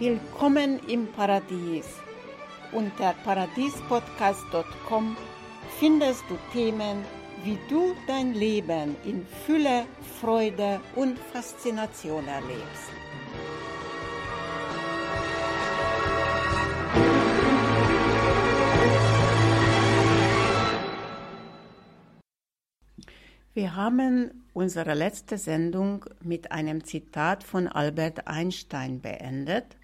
Willkommen im Paradies. Unter paradiespodcast.com findest du Themen, wie du dein Leben in Fülle, Freude und Faszination erlebst. Wir haben unsere letzte Sendung mit einem Zitat von Albert Einstein beendet,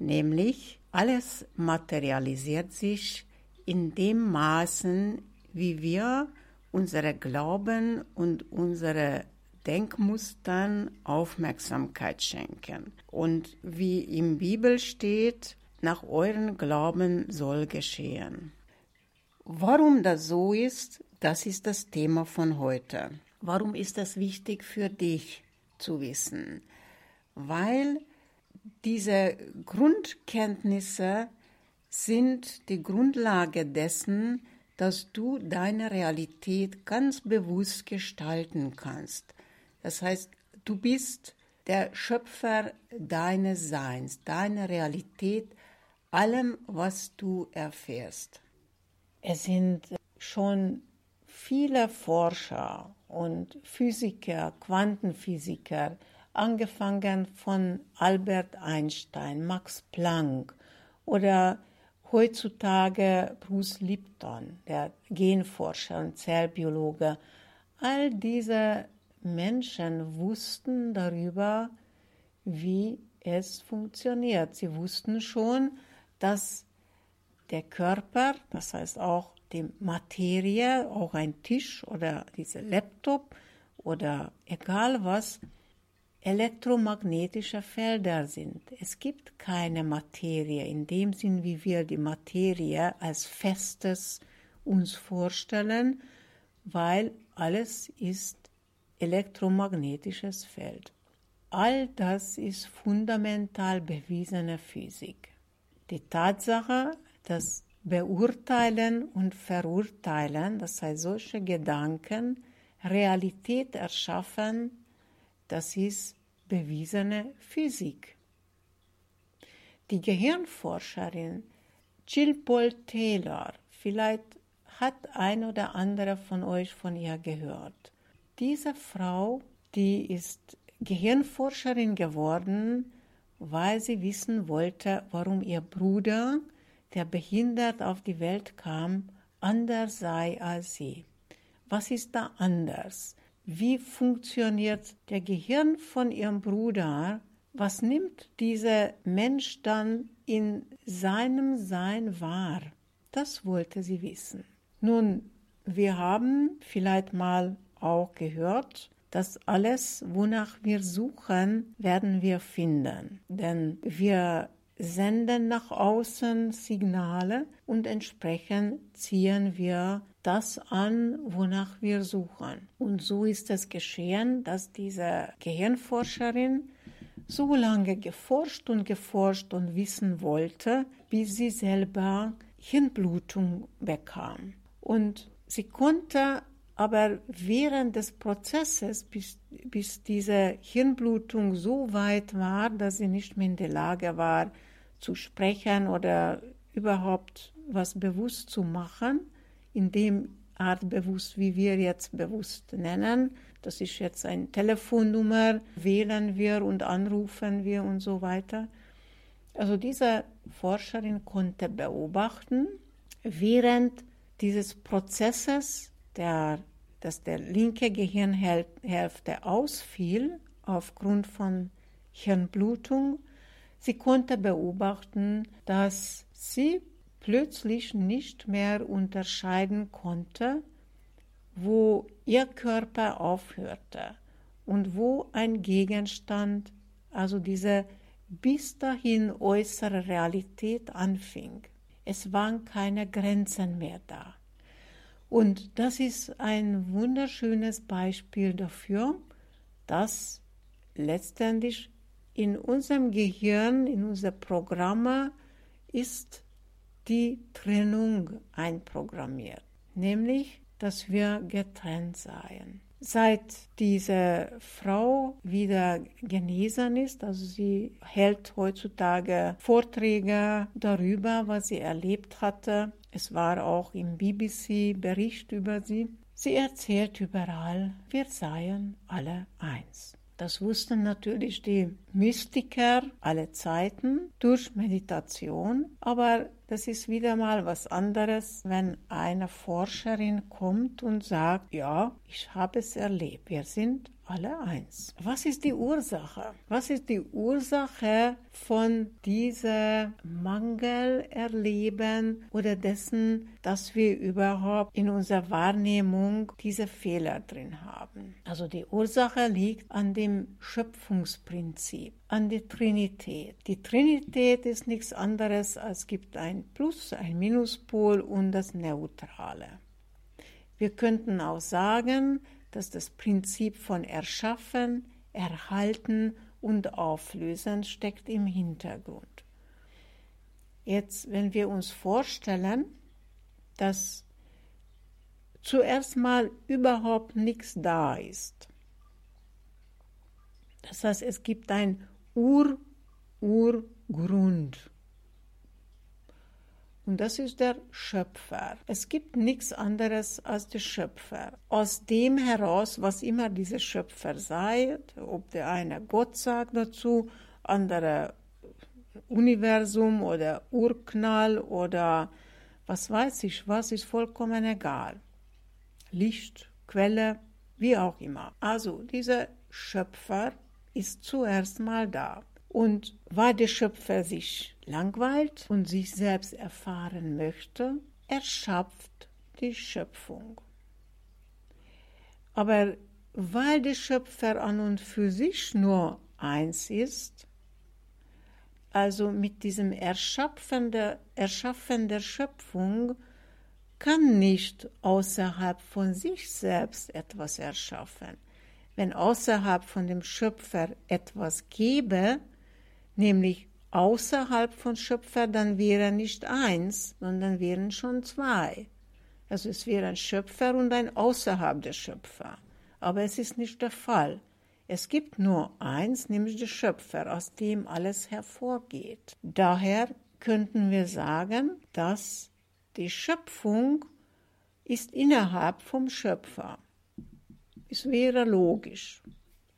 nämlich alles materialisiert sich in dem Maßen, wie wir unsere Glauben und unsere Denkmustern Aufmerksamkeit schenken. Und wie im Bibel steht, nach euren Glauben soll geschehen. Warum das so ist, das ist das Thema von heute. Warum ist das wichtig für dich zu wissen? Weil diese Grundkenntnisse sind die Grundlage dessen, dass du deine Realität ganz bewusst gestalten kannst. Das heißt, du bist der Schöpfer deines Seins, deiner Realität, allem, was du erfährst. Es sind schon viele Forscher und Physiker, Quantenphysiker, angefangen von Albert Einstein, Max Planck oder heutzutage Bruce Lipton, der Genforscher und Zellbiologe, all diese Menschen wussten darüber, wie es funktioniert. Sie wussten schon, dass der Körper, das heißt auch die Materie, auch ein Tisch oder dieser Laptop oder egal was, elektromagnetische Felder sind. Es gibt keine Materie in dem Sinn, wie wir die Materie als festes uns vorstellen, weil alles ist elektromagnetisches Feld. All das ist fundamental bewiesene Physik. Die Tatsache, dass Beurteilen und Verurteilen, das heißt solche Gedanken, Realität erschaffen, das ist bewiesene Physik. Die Gehirnforscherin Jill Paul Taylor, vielleicht hat ein oder andere von euch von ihr gehört. Diese Frau, die ist Gehirnforscherin geworden, weil sie wissen wollte, warum ihr Bruder der behindert auf die Welt kam, anders sei als sie. Was ist da anders? Wie funktioniert der Gehirn von ihrem Bruder? Was nimmt dieser Mensch dann in seinem Sein wahr? Das wollte sie wissen. Nun, wir haben vielleicht mal auch gehört, dass alles, wonach wir suchen, werden wir finden. Denn wir senden nach außen Signale und entsprechend ziehen wir das an, wonach wir suchen. Und so ist es geschehen, dass diese Gehirnforscherin so lange geforscht und geforscht und wissen wollte, bis sie selber Hirnblutung bekam. Und sie konnte aber während des Prozesses, bis, bis diese Hirnblutung so weit war, dass sie nicht mehr in der Lage war, zu sprechen oder überhaupt was bewusst zu machen, in dem Art bewusst, wie wir jetzt bewusst nennen. Das ist jetzt eine Telefonnummer, wählen wir und anrufen wir und so weiter. Also diese Forscherin konnte beobachten, während dieses Prozesses, der, dass der linke Gehirnhälfte ausfiel aufgrund von Hirnblutung, Sie konnte beobachten, dass sie plötzlich nicht mehr unterscheiden konnte, wo ihr Körper aufhörte und wo ein Gegenstand, also diese bis dahin äußere Realität anfing. Es waren keine Grenzen mehr da. Und das ist ein wunderschönes Beispiel dafür, dass letztendlich in unserem Gehirn, in unser Programme ist die Trennung einprogrammiert, nämlich, dass wir getrennt seien. Seit diese Frau wieder genesen ist, also sie hält heutzutage Vorträge darüber, was sie erlebt hatte. Es war auch im BBC Bericht über sie. Sie erzählt überall, wir seien alle eins. Das wussten natürlich die Mystiker alle Zeiten durch Meditation, aber das ist wieder mal was anderes, wenn eine Forscherin kommt und sagt, ja, ich habe es erlebt, wir sind alle eins. Was ist die Ursache? Was ist die Ursache von diesem Mangelerleben oder dessen, dass wir überhaupt in unserer Wahrnehmung diese Fehler drin haben? Also die Ursache liegt an dem Schöpfungsprinzip, an der Trinität. Die Trinität ist nichts anderes als gibt ein Plus, ein Minuspol und das Neutrale. Wir könnten auch sagen, dass das Prinzip von Erschaffen, Erhalten und Auflösen steckt im Hintergrund. Jetzt, wenn wir uns vorstellen, dass zuerst mal überhaupt nichts da ist. Das heißt, es gibt ein Ur-Urgrund. Und das ist der Schöpfer. Es gibt nichts anderes als der Schöpfer. Aus dem heraus, was immer dieser Schöpfer sei, ob der eine Gott sagt dazu, andere Universum oder Urknall oder was weiß ich, was ist vollkommen egal. Licht, Quelle, wie auch immer. Also dieser Schöpfer ist zuerst mal da. Und weil der Schöpfer sich langweilt und sich selbst erfahren möchte, erschafft die Schöpfung. Aber weil der Schöpfer an und für sich nur eins ist, also mit diesem Erschaffen der, Erschaffen der Schöpfung, kann nicht außerhalb von sich selbst etwas erschaffen. Wenn außerhalb von dem Schöpfer etwas gäbe, nämlich außerhalb von Schöpfer, dann wäre nicht eins, sondern wären schon zwei. Also es wäre ein Schöpfer und ein außerhalb der Schöpfer. Aber es ist nicht der Fall. Es gibt nur eins, nämlich der Schöpfer, aus dem alles hervorgeht. Daher könnten wir sagen, dass die Schöpfung ist innerhalb vom Schöpfer. Es wäre logisch.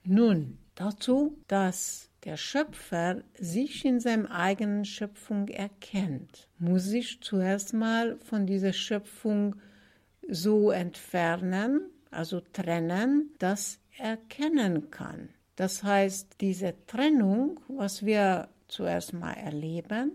Nun, dazu, dass der Schöpfer sich in seiner eigenen Schöpfung erkennt, muss sich zuerst mal von dieser Schöpfung so entfernen, also trennen, dass er erkennen kann. Das heißt, diese Trennung, was wir zuerst mal erleben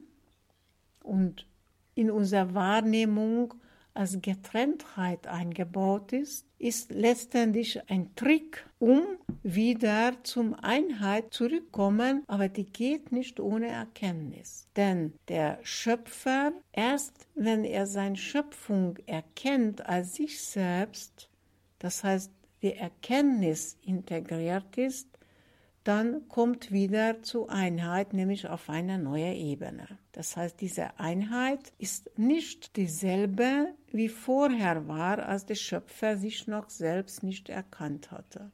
und in unserer Wahrnehmung als Getrenntheit eingebaut ist, ist letztendlich ein Trick, um wieder zum Einheit zurückkommen, aber die geht nicht ohne Erkenntnis. Denn der Schöpfer, erst wenn er seine Schöpfung erkennt als sich selbst, das heißt, die Erkenntnis integriert ist, dann kommt wieder zur Einheit, nämlich auf eine neue Ebene. Das heißt, diese Einheit ist nicht dieselbe, wie vorher war, als der Schöpfer sich noch selbst nicht erkannt hatte.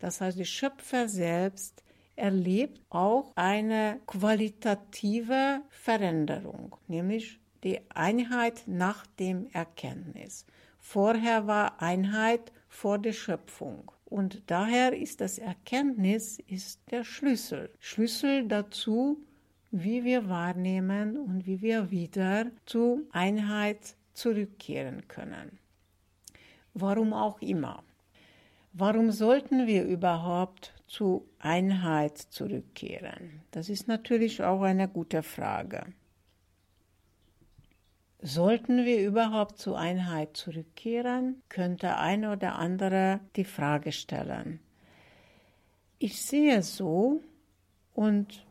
Das heißt, der Schöpfer selbst erlebt auch eine qualitative Veränderung, nämlich die Einheit nach dem Erkenntnis. Vorher war Einheit vor der Schöpfung. Und daher ist das Erkenntnis ist der Schlüssel. Schlüssel dazu, wie wir wahrnehmen und wie wir wieder zur Einheit zurückkehren können. Warum auch immer. Warum sollten wir überhaupt zur Einheit zurückkehren? Das ist natürlich auch eine gute Frage. Sollten wir überhaupt zur Einheit zurückkehren, könnte ein oder andere die Frage stellen. Ich sehe so und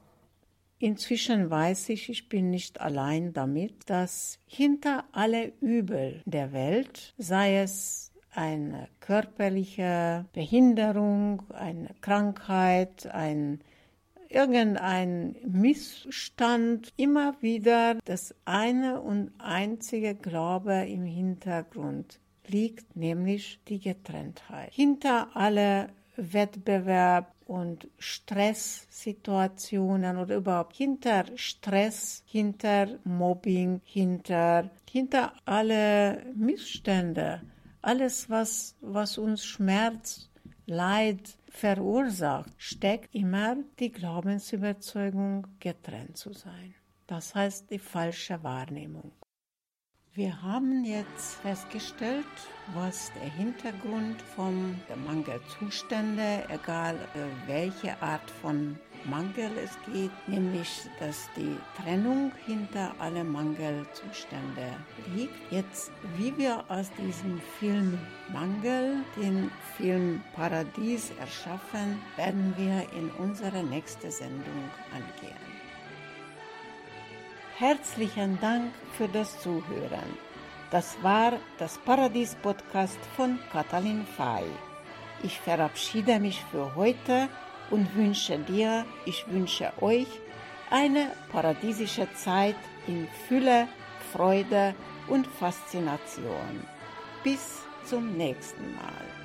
inzwischen weiß ich, ich bin nicht allein damit, dass hinter alle Übel der Welt, sei es eine körperliche Behinderung, eine Krankheit, ein irgendein Missstand immer wieder das eine und einzige Glaube im Hintergrund liegt nämlich die Getrenntheit. Hinter alle Wettbewerb und Stresssituationen oder überhaupt hinter Stress, hinter Mobbing, hinter, hinter alle Missstände, alles, was, was uns Schmerz, Leid verursacht, steckt immer die Glaubensüberzeugung, getrennt zu sein. Das heißt die falsche Wahrnehmung. Wir haben jetzt festgestellt, was der Hintergrund der Mangelzustände, egal äh, welche Art von Mangel es geht, nämlich dass die Trennung hinter alle Mangelzustände liegt. Jetzt, wie wir aus diesem Film Mangel den Film Paradies erschaffen, werden wir in unserer nächsten Sendung angehen. Herzlichen Dank für das Zuhören. Das war das Paradies-Podcast von Katalin Fay. Ich verabschiede mich für heute und wünsche dir, ich wünsche euch eine paradiesische Zeit in Fülle, Freude und Faszination. Bis zum nächsten Mal.